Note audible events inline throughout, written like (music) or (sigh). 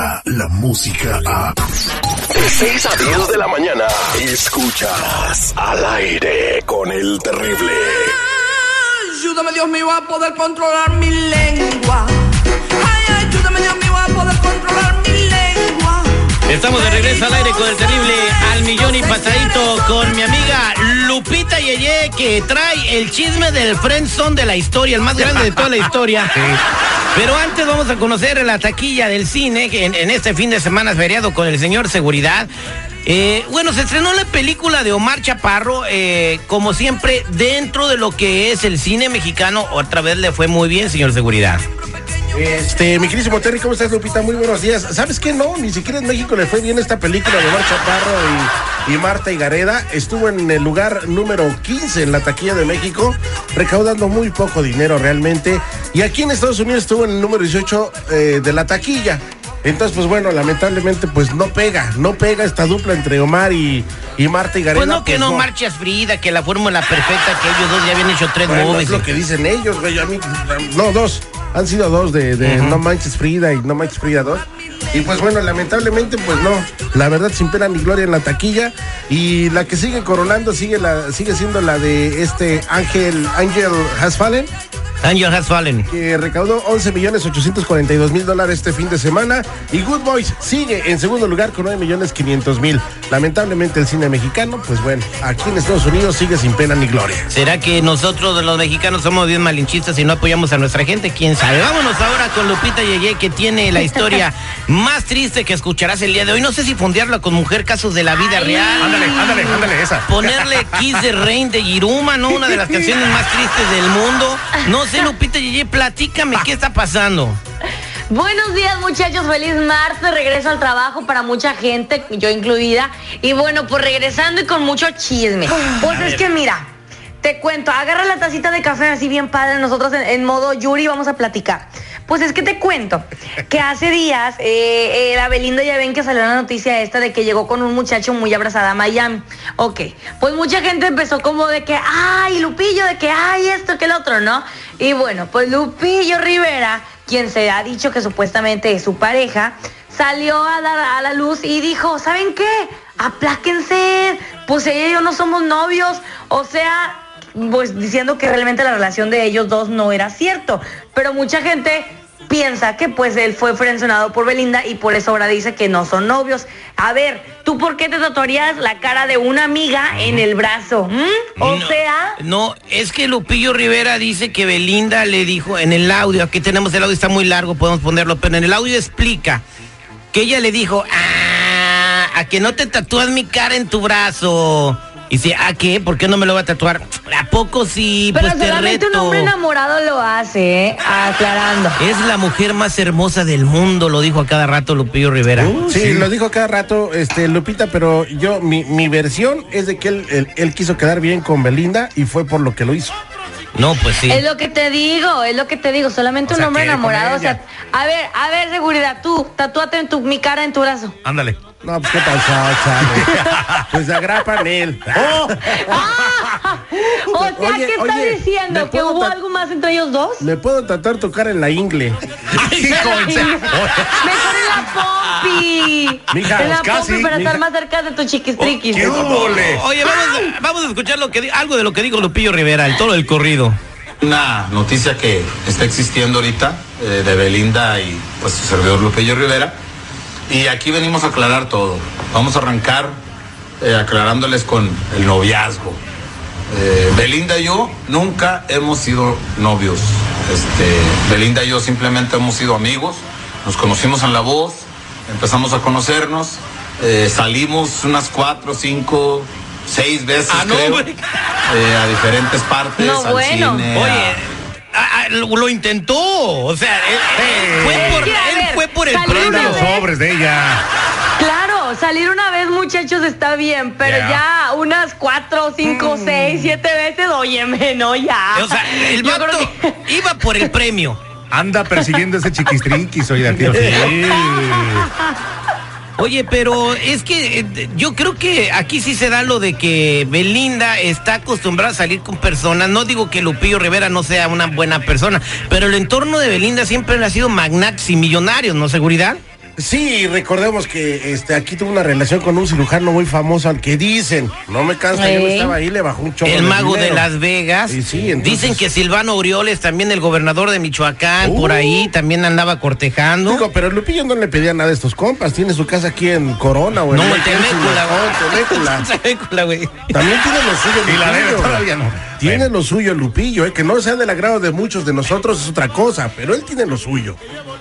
llega la música a... De 6 a 10 de la mañana, escuchas al aire con el terrible. Ayúdame Dios mío a poder controlar mi lengua. Ay, ayúdame Dios mío a poder controlar mi lengua. Estamos de regreso al aire con el terrible al millón y pasadito con mi amiga Que trae el chisme del friendzone de la historia, el más grande de toda la historia. (laughs) Pero antes vamos a conocer la taquilla del cine que en, en este fin de semana feriado con el señor Seguridad. Eh, bueno, se estrenó la película de Omar Chaparro, eh, como siempre, dentro de lo que es el cine mexicano. Otra vez le fue muy bien, señor Seguridad. Este, mi querísimo Terry, ¿cómo estás, Lupita? Muy buenos días. ¿Sabes qué? No, ni siquiera en México le fue bien esta película de Omar Chaparro y, y Marta y Gareda. Estuvo en el lugar número 15 en la taquilla de México, recaudando muy poco dinero realmente. Y aquí en Estados Unidos estuvo en el número 18 eh, de la taquilla. Entonces, pues bueno, lamentablemente, pues no pega, no pega esta dupla entre Omar y, y Marta y Gareda. Pues no, que no, marchas Frida, que la fórmula perfecta, que ellos dos ya habían hecho tres Bueno, movies. es lo que dicen ellos, güey. A mí, no, dos. Han sido dos de, de No Manches Frida y No Manches Frida 2. Y pues bueno, lamentablemente, pues no. La verdad, sin pena ni gloria en la taquilla. Y la que sigue coronando sigue, la, sigue siendo la de este Ángel, Ángel Has Fallen, Angel Has Fallen. que recaudó 11 millones 842 mil dólares este fin de semana. Y Good Boys sigue en segundo lugar con 9 millones 500 mil. Lamentablemente el cine mexicano, pues bueno, aquí en Estados Unidos sigue sin pena ni gloria. ¿Será que nosotros de los mexicanos somos bien malinchistas y no apoyamos a nuestra gente? ¿Quién sabe? Vámonos ahora con Lupita Yeye, que tiene la historia (laughs) más triste que escucharás el día de hoy. No sé si fondearla con Mujer Casos de la Vida Real. Ándale, ándale, ándale, esa. Ponerle Kiss de Rain de Giruma, ¿no? Una de las canciones más tristes del mundo. No sé, Lupita Yeye, platícame qué está pasando. Buenos días muchachos, feliz martes, regreso al trabajo para mucha gente, yo incluida. Y bueno, pues regresando y con mucho chisme. Pues es que mira, te cuento, agarra la tacita de café así bien padre, nosotros en, en modo Yuri vamos a platicar. Pues es que te cuento que hace días eh, eh, la Belinda ya ven que salió la noticia esta de que llegó con un muchacho muy abrazada a Miami. Ok, pues mucha gente empezó como de que, ay, Lupillo, de que, ay, esto, que el otro, ¿no? Y bueno, pues Lupillo Rivera, quien se ha dicho que supuestamente es su pareja, salió a dar a la luz y dijo, ¿saben qué? Apláquense, pues ella y yo no somos novios, o sea, pues diciendo que realmente la relación de ellos dos no era cierto, pero mucha gente piensa que pues él fue frenzonado por Belinda y por eso ahora dice que no son novios. A ver, ¿tú por qué te tatuarías la cara de una amiga en el brazo? ¿Mm? O No, sea, No, es que Lupillo Rivera dice que Belinda le dijo en el audio, aquí tenemos el audio, está muy largo, podemos ponerlo, pero en el audio explica que ella le dijo, ah, a que no te tatúas mi cara en tu brazo. Y dice, ¿a qué? ¿Por qué no me lo va a tatuar? ¿A poco sí? pero pues te solamente un hombre enamorado lo hace, ¿eh? Aclarando. Es la mujer más hermosa del mundo, lo dijo a cada rato Lupillo Rivera. Sí, lo dijo cada rato, este, Lupita, pero yo, mi, mi versión es de que él, él, él quiso quedar bien con Belinda y fue por lo que lo hizo. No, pues sí. Es lo que te digo, es lo que te digo, solamente O un sea, hombre enamorado, o sea, a ver, a ver, seguridad, tú, tatúate en tu, mi cara en tu brazo. Ándale. No, pues qué pasó, chale. (laughs) pues agrapan él. ¡Oh! O sea, Oye, ¿qué está oye, diciendo? ¿me ¿Que puedo hubo algo más entre ellos dos? Le puedo tatuar tu cara en la ingle. Mejor en la pompi. Mija, en la pues casi, pompi para mija. estar más cerca de tu chiquistriquis. Oye, vamos, vamos a escuchar lo que di- algo de lo que dijo Lupillo Rivera, el todo el corrido. Una noticia que está existiendo ahorita eh, de Belinda y pues su servidor Lupillo Rivera. Y aquí venimos a aclarar todo. Vamos a arrancar eh, aclarándoles con el noviazgo. Eh, Belinda y yo nunca hemos sido novios. Este, Belinda y yo simplemente hemos sido amigos. Nos conocimos en La Voz, empezamos a conocernos, eh, salimos unas cuatro, cinco, seis veces Ah, no, creo, eh, a diferentes partes, No, al bueno. cine, Oye, a- lo, lo intentó. O sea, él, él fue, por, él por el premio. una vez- sobres de ella. Claro, salir una vez, muchachos, está bien, pero Ya. ya unas cuatro, cinco, seis, siete veces, óyeme, no, ya. O sea, el Yo vato creo que- iba por el premio. Anda persiguiendo ese chiquistriquis, oiga, tío. (laughs) Oye, pero es que eh, yo creo que aquí sí se da lo de que Belinda está acostumbrada a salir con personas. No digo que Lupillo Rivera no sea una buena persona, pero el entorno de Belinda siempre ha sido magnates y millonarios, ¿no? Seguridad. Sí, recordemos que este aquí tuvo una relación con un cirujano muy famoso al que dicen, no me cansa, yo no estaba ahí, le bajó un chorro El mago de. Las Vegas. Y sí, entonces- Dicen que Silvano Aureoles, también el gobernador de Michoacán, por Uh. ahí también andaba cortejando. Digo, pero Lupillo no le pedía nada a estos compas, tiene su casa aquí en Corona o en no, en Temécula, (laughs) güey. También tiene lo suyo (laughs) Y la debe, Lupillo. todavía no. Tiene Bueno. lo suyo Lupillo, eh, que no sea del agrado de muchos de nosotros es otra cosa, pero él tiene lo suyo.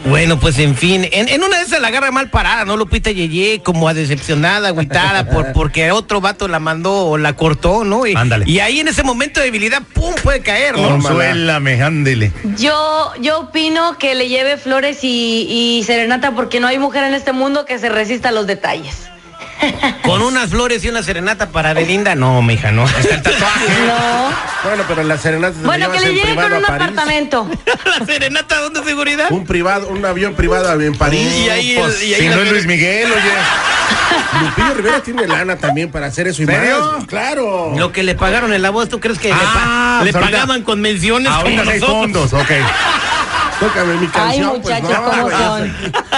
Bueno, pues en fin, en, en una de esas la agarra mal parada, ¿no? Lupita Yeye, como a decepcionada, agüitada, por, (laughs) porque otro vato la mandó o la cortó, ¿no? Y, Ándale. y ahí en ese momento de debilidad, ¡pum! puede caer, ¿no? Consuélame, ándele. Yo, yo opino que le lleve flores y, y serenata porque no hay mujer en este mundo que se resista a los detalles. Con unas flores y una serenata para Belinda, no, mija, no. Hasta el tatuaje. (laughs) No. Bueno, pero la serenata la Bueno, que llevas le privado con un a París. apartamento. (laughs) ¿La serenata dónde seguridad? Un privado, un avión privado en París. Y ahí el- Pues, y ahí Si no es Luis Miguel, oye. Lupillo Rivera tiene lana también para hacer eso y ¿Serio? más. Claro. Lo que le pagaron en la voz, ¿tú crees que le, Ah, pa- le pues ahorita- pagaban con menciones Ahorita como hay fondos, ok. Tócame mi canción, pues muchachos, no, ¿cómo güey, son?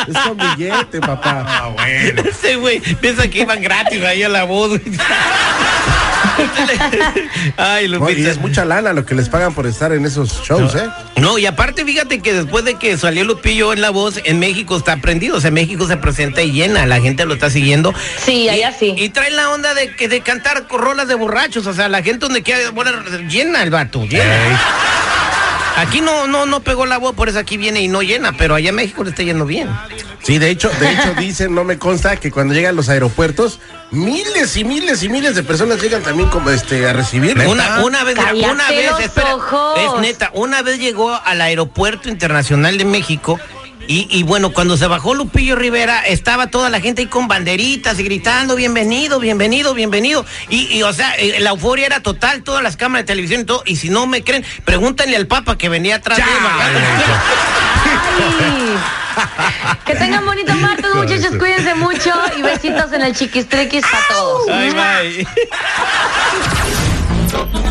Es con billete, papá. Ah, bueno. (laughs) Ese güey piensa que iban gratis ahí a la voz. güey. (laughs) Ay, No, y Lupita. es mucha lana lo que les pagan por estar en esos shows, ¿eh? No, y aparte, fíjate que después de que salió Lupillo en la voz, en México está prendido. O sea, México se presenta y llena, la gente lo está siguiendo. Sí, allá Y- sí. Y trae la onda de que de cantar con rolas de borrachos. O sea, la gente donde quiera, bueno, llena el vato, llena. Aquí no, no, no pegó la voz, por eso aquí viene y no llena, pero allá en México le está yendo bien. Sí, de hecho, de hecho dicen, no me consta, que cuando llegan los aeropuertos, miles y miles y miles de personas llegan también como este a recibir. Una, una vez, una vez, espera, es neta, una vez llegó al aeropuerto internacional de México y, y bueno, cuando se bajó Lupillo Rivera, estaba toda la gente ahí con banderitas y gritando, bienvenido, bienvenido, bienvenido. Y, y, o sea, eh, la euforia era total, todas las cámaras de televisión y todo. Y si no me creen, pregúntenle al Papa que venía atrás de él. Que tengan bonito martes, muchachos. Cuídense mucho y besitos en el chiquistriquis para todos. Ay, bye. (laughs)